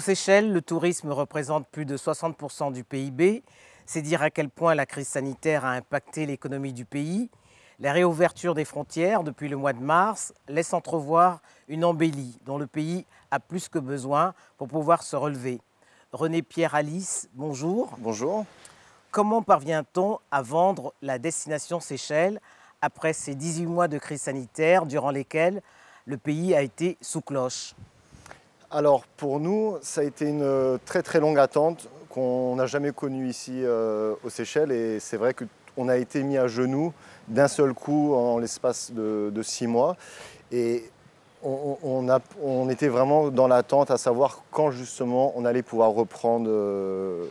Aux Seychelles, le tourisme représente plus de 60% du PIB. C'est dire à quel point la crise sanitaire a impacté l'économie du pays. La réouverture des frontières depuis le mois de mars laisse entrevoir une embellie dont le pays a plus que besoin pour pouvoir se relever. René Pierre Alice, bonjour. Bonjour. Comment parvient-on à vendre la destination Seychelles après ces 18 mois de crise sanitaire durant lesquels le pays a été sous cloche? Alors pour nous, ça a été une très très longue attente qu'on n'a jamais connue ici euh, aux Seychelles. Et c'est vrai qu'on a été mis à genoux d'un seul coup en l'espace de, six mois. Et on, était vraiment dans l'attente à savoir quand justement on allait pouvoir reprendre euh,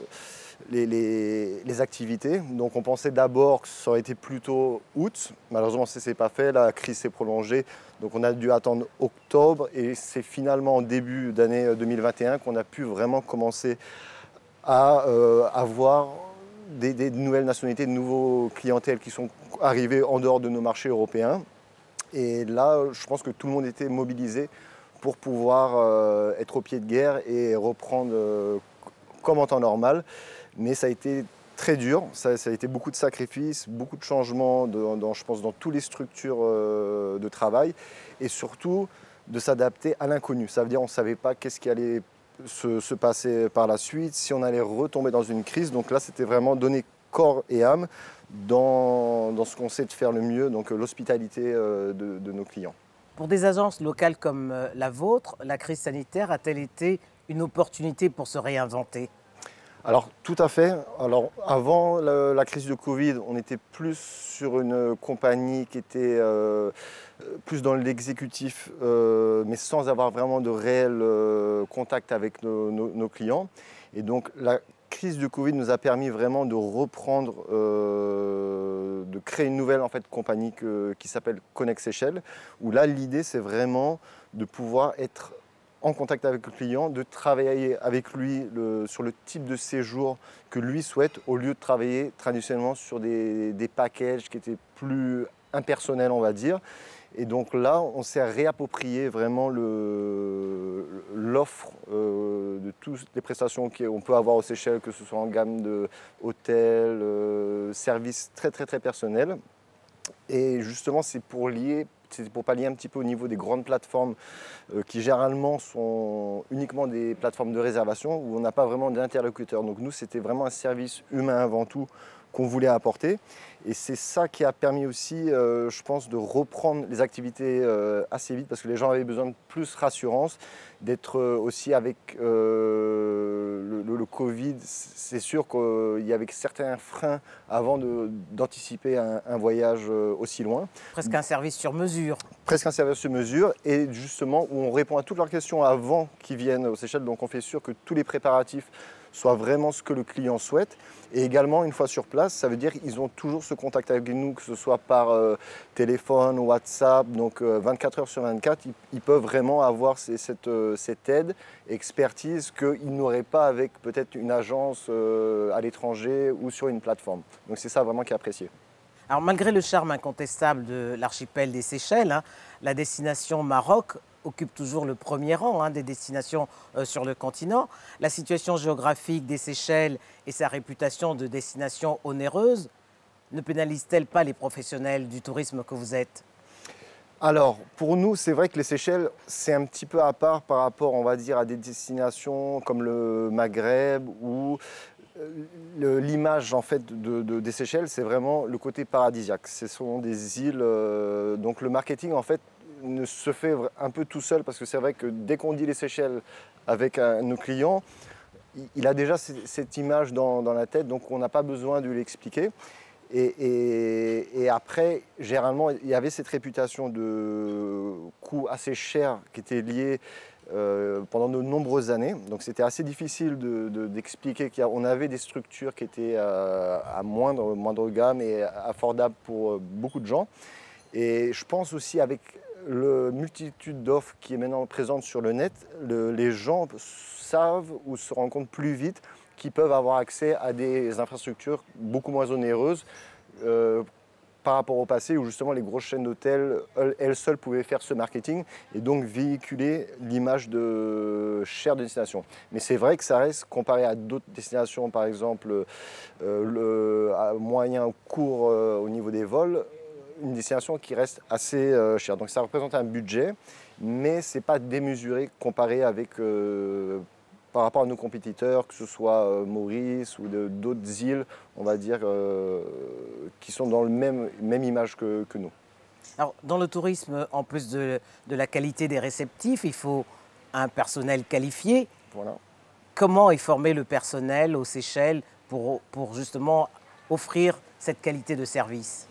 les, activités. Donc on pensait d'abord que ça aurait été plutôt août. Malheureusement, ce n'est pas fait. La crise s'est prolongée. Donc on a dû attendre octobre. Et c'est finalement en début d'année 2021 qu'on a pu vraiment commencer à euh, avoir des, nouvelles nationalités, de nouveaux clientèles qui sont arrivés en dehors de nos marchés européens. Et là, je pense que tout le monde était mobilisé pour pouvoir euh, être au pied de guerre et reprendre euh, comme en temps normal mais ça a été très dur, ça, a été beaucoup de sacrifices, beaucoup de changements, dans, je pense, dans toutes les structures euh, de travail, et surtout de s'adapter à l'inconnu. Ça veut dire qu'on ne savait pas qu'est-ce qui allait se, passer par la suite, si on allait retomber dans une crise. Donc là, c'était vraiment donner corps et âme dans, ce qu'on sait de faire le mieux, donc l'hospitalité euh, de, nos clients. Pour des agences locales comme euh, la vôtre, la crise sanitaire a-t-elle été une opportunité pour se réinventer? Alors tout à fait. Alors avant la, crise de Covid, on était plus sur une compagnie qui était euh, plus dans l'exécutif, euh, mais sans avoir vraiment de réel euh, contact avec nos, clients. Et donc la crise de Covid nous a permis vraiment de reprendre, de créer une nouvelle en fait, compagnie qui s'appelle Connect Seychelles, où là l'idée c'est vraiment de pouvoir être en contact avec le client, de travailler avec lui sur le type de séjour que lui souhaite, au lieu de travailler traditionnellement sur des, packages qui étaient plus impersonnels, on va dire. Et donc là, on s'est réapproprié vraiment l'offre euh, de toutes les prestations qu'on peut avoir aux Seychelles, que ce soit en gamme de hôtels, euh, services très très très personnels. Et justement, c'est pour lier c'est pour pallier un petit peu au niveau des grandes plateformes euh, qui généralement sont uniquement des plateformes de réservation où on n'a pas vraiment d'interlocuteur. Donc nous, c'était vraiment un service humain avant tout qu'on voulait apporter. Et c'est ça qui a permis aussi, euh, je pense, de reprendre les activités euh, assez vite parce que les gens avaient besoin de plus rassurance, d'être aussi avec le, Covid. C'est sûr qu'il y avait certains freins avant d'anticiper un, un, voyage aussi loin. Presque un service sur mesure. Presque un service sur mesure et justement où on répond à toutes leurs questions avant qu'ils viennent aux Seychelles. Donc on fait sûr que tous les préparatifs soit vraiment ce que le client souhaite. Et également, une fois sur place, ça veut dire qu'ils ont toujours ce contact avec nous, que ce soit par euh, téléphone, WhatsApp, donc 24 euh, heures sur 24, ils, peuvent vraiment avoir cette, euh, cette, aide, expertise qu'ils n'auraient pas avec peut-être une agence à l'étranger ou sur une plateforme. Donc c'est ça vraiment qui est apprécié. Alors malgré le charme incontestable de l'archipel des Seychelles, hein, la destination Maroc occupe toujours le premier rang hein, des destinations euh, sur le continent. La situation géographique des Seychelles et sa réputation de destination onéreuse ne pénalisent-elles pas les professionnels du tourisme que vous êtes? Alors, pour nous, c'est vrai que les Seychelles, c'est un petit peu à part par rapport, on va dire, à des destinations comme le Maghreb ou euh, l'image en fait de, des Seychelles, c'est vraiment le côté paradisiaque. Ce sont des îles, euh, donc le marketing en fait ne se fait un peu tout seul parce que c'est vrai que dès qu'on dit les Seychelles avec nos clients, il a déjà cette image dans, la tête, donc on n'a pas besoin de l'expliquer. Et, après, généralement, il y avait cette réputation de coût assez cher qui était lié euh, pendant de nombreuses années. Donc c'était assez difficile d'expliquer de, qu'on avait des structures qui étaient euh, à moindre, moindre gamme et affordables pour euh, beaucoup de gens. Et je pense aussi avec la multitude d'offres qui est maintenant présente sur le net, les gens savent ou se rendent compte plus vite qu'ils peuvent avoir accès à des infrastructures beaucoup moins onéreuses. Euh, par rapport au passé où justement les grosses chaînes d'hôtels, elles seules pouvaient faire ce marketing et donc véhiculer l'image de chère destination. Mais c'est vrai que ça reste, comparé à d'autres destinations, par exemple euh, le, à moyen ou court euh, au niveau des vols, une destination qui reste assez euh, chère. Donc ça représente un budget, mais ce n'est pas démesuré comparé avec par rapport à nos compétiteurs, que ce soit euh, Maurice ou d'autres îles, on va dire, euh, qui sont dans le même, même image que, nous. Alors, dans le tourisme, en plus de, la qualité des réceptifs, il faut un personnel qualifié. Voilà. Comment est formé le personnel aux Seychelles pour, pour justement offrir cette qualité de service?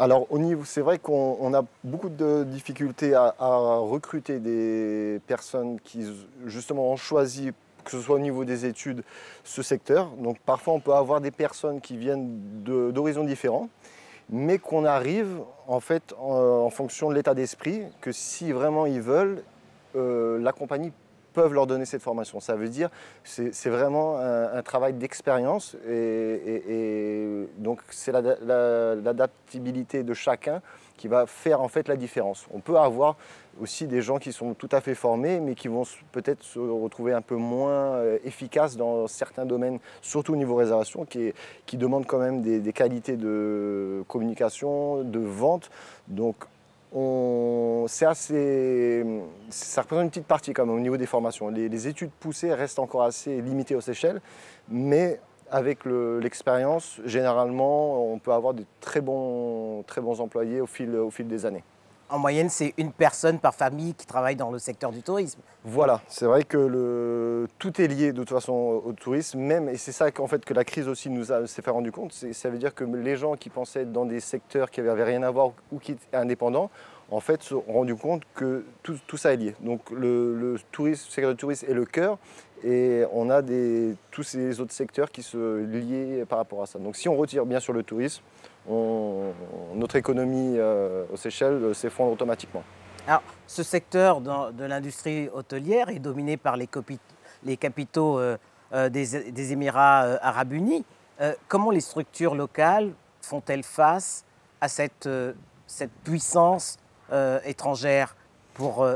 Alors c'est vrai qu'on a beaucoup de difficultés à, recruter des personnes qui justement ont choisi, que ce soit au niveau des études, ce secteur. Donc parfois on peut avoir des personnes qui viennent d'horizons différents, mais qu'on arrive en fait en, fonction de l'état d'esprit, que si vraiment ils veulent, euh, la compagnie peuvent leur donner cette formation. Ça veut dire c'est vraiment un, travail d'expérience et, donc c'est l'adaptabilité de chacun qui va faire en fait la différence. On peut avoir aussi des gens qui sont tout à fait formés mais qui vont peut-être se retrouver un peu moins euh, efficaces dans certains domaines, surtout au niveau réservation, qui, qui demandent quand même des, des qualités de communication, de vente. Donc c'est assez, ça représente une petite partie quand même au niveau des formations. Les, études poussées restent encore assez limitées aux Seychelles, mais avec l'expérience, généralement, on peut avoir de très bons, très bons employés au fil, au fil des années en moyenne, c'est une personne par famille qui travaille dans le secteur du tourisme. Voilà, c'est vrai que tout est lié de toute façon au tourisme, même, et c'est ça qu'en fait que la crise aussi nous a fait rendu compte. Ça veut dire que les gens qui pensaient être dans des secteurs qui n'avaient rien à voir ou qui étaient indépendants, en fait, se sont rendus compte que tout, ça est lié. Donc le, tourisme, le secteur du tourisme est le cœur, et on a tous ces autres secteurs qui se lient par rapport à ça. Donc si on retire bien sûr le tourisme, notre économie euh, aux Seychelles euh, s'effondre automatiquement. Alors, ce secteur de l'industrie hôtelière est dominé par les, capitaux euh, des, Émirats arabes unis. comment les structures locales font-elles face à cette, puissance étrangère pour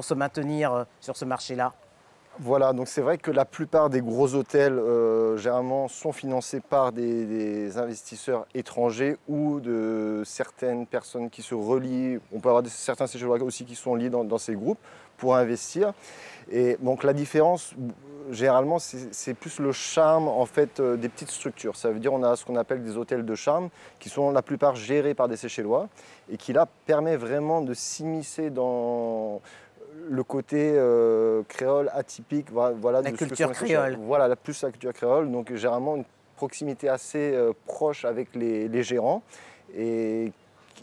se maintenir sur ce marché-là? Voilà, donc c'est vrai que la plupart des gros hôtels, euh, généralement, sont financés par des, investisseurs étrangers ou de certaines personnes qui se relient. On peut avoir certains séjours aussi qui sont liés dans, ces groupes pour investir. Et donc la différence, généralement, c'est plus le charme en fait euh, des petites structures. Ça veut dire on a ce qu'on appelle des hôtels de charme qui sont la plupart gérés par des Séchellois et qui là permet vraiment de s'immiscer dans le côté euh, créole atypique, voilà, la culture créole. Voilà, plus la culture créole. Donc généralement une proximité assez euh, proche avec les, gérants et,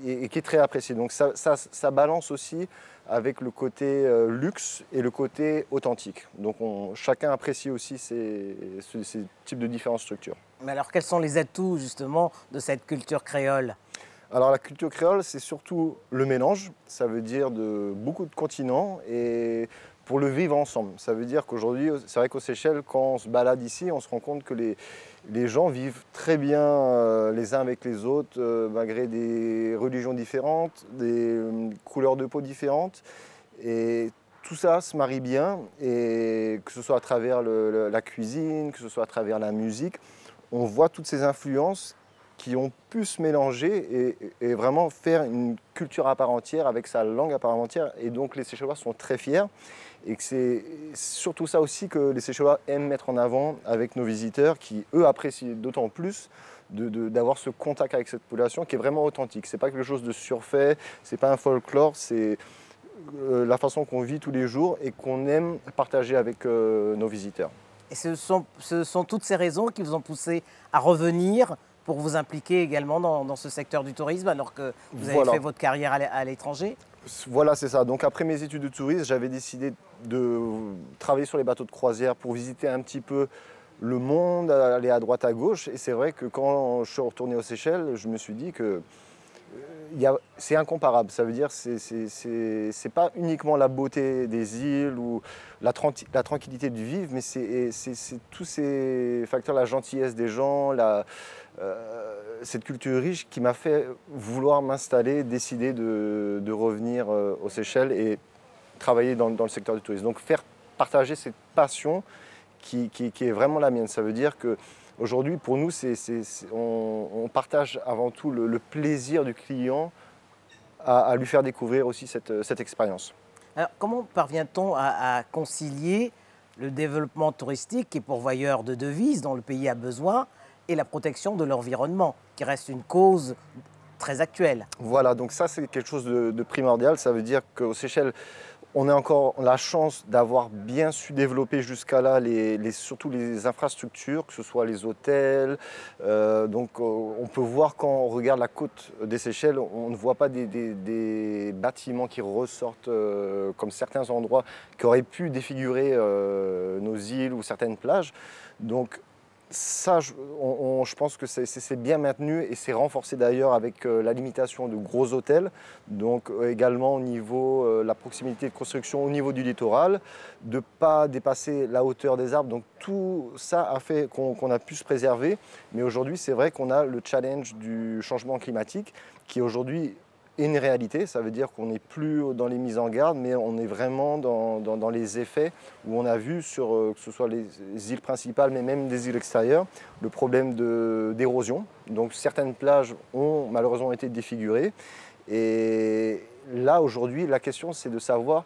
qui est très appréciée. Donc ça, ça, balance aussi avec le côté euh, luxe et le côté authentique. Donc chacun apprécie aussi ces, ces types de différentes structures. Mais alors quels sont les atouts justement de cette culture créole? Alors la culture créole, c'est surtout le mélange, ça veut dire de beaucoup de continents et pour le vivre ensemble. Ça veut dire qu'aujourd'hui, c'est vrai qu'aux Seychelles, quand on se balade ici, on se rend compte que les, les gens vivent très bien euh, les uns avec les autres, euh, malgré des religions différentes, des euh, couleurs de peau différentes. Et tout ça se marie bien, et que ce soit à travers la cuisine, que ce soit à travers la musique, on voit toutes ces influences qui ont pu se mélanger et, vraiment faire une culture à part entière avec sa langue à part entière. Et donc les Seychellois sont très fiers. Et c'est surtout ça aussi que les Seychellois aiment mettre en avant avec nos visiteurs qui, eux, apprécient d'autant plus d'avoir ce contact avec cette population qui est vraiment authentique. C'est pas quelque chose de surfait, c'est pas un folklore, c'est euh, la façon qu'on vit tous les jours et qu'on aime partager avec euh, nos visiteurs. Et ce sont toutes ces raisons qui vous ont poussé à revenir pour vous impliquer également dans, ce secteur du tourisme alors que vous avez fait votre carrière à l'étranger Voilà, c'est ça. Donc après mes études de tourisme, j'avais décidé de travailler sur les bateaux de croisière pour visiter un petit peu le monde, aller à droite à gauche. Et c'est vrai que quand je suis retourné aux Seychelles, je me suis dit que c'est incomparable. Ça veut dire que ce n'est pas uniquement la beauté des îles ou la, tranquillité du vivre, mais c'est tous ces facteurs, la gentillesse des gens, euh, cette culture riche qui m'a fait vouloir m'installer, décider de, revenir euh, aux Seychelles et travailler dans, le secteur du tourisme. Donc faire partager cette passion qui, est vraiment la mienne. Ça veut dire que aujourd'hui, pour nous, on, partage avant tout le, plaisir du client à, lui faire découvrir aussi cette, expérience. Alors, comment parvient-on à, concilier le développement touristique qui est pourvoyeur de devises dont le pays a besoin et la protection de l'environnement, qui reste une cause très actuelle? Voilà, donc ça c'est quelque chose de, de primordial. Ça veut dire qu'aux Seychelles, on a encore la chance d'avoir bien su développer jusqu'à là surtout les infrastructures, que ce soit les hôtels. Euh, donc euh, on peut voir quand on regarde la côte des Seychelles, on ne voit pas des, bâtiments qui ressortent euh, comme certains endroits qui auraient pu défigurer nos îles ou certaines plages. Ça, je, pense que c'est bien maintenu et c'est renforcé d'ailleurs avec euh, la limitation de gros hôtels, donc euh, également au niveau euh, la proximité de construction au niveau du littoral, de ne pas dépasser la hauteur des arbres. Donc tout ça a fait qu'on a pu se préserver. Mais aujourd'hui, c'est vrai qu'on a le challenge du changement climatique qui aujourd'hui une réalité. Ça veut dire qu'on n'est plus dans les mises en garde, mais on est vraiment dans, les effets où on a vu sur euh, que ce soit les îles principales, mais même des îles extérieures, le problème d'érosion. Donc certaines plages ont malheureusement été défigurées. Et là, aujourd'hui, la question, c'est de savoir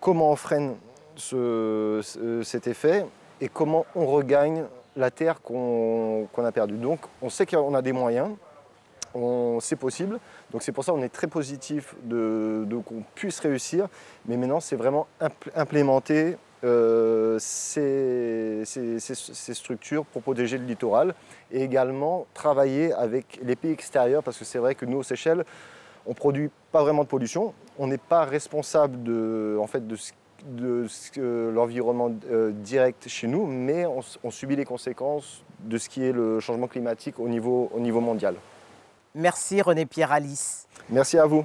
comment on freine cet effet et comment on regagne la terre qu'on a perdue. Donc on sait qu'on a des moyens, c'est possible. Donc c'est pour ça qu'on est très positif de, qu'on puisse réussir. Mais maintenant, c'est vraiment implémenter euh, ces, structures pour protéger le littoral et également travailler avec les pays extérieurs parce que c'est vrai que nous, aux Seychelles, on ne produit pas vraiment de pollution. On n'est pas responsable de, en fait, de l'environnement euh, direct chez nous, mais on, subit les conséquences de ce qui est le changement climatique au niveau mondial. Merci René Pierre Alice. Merci à vous.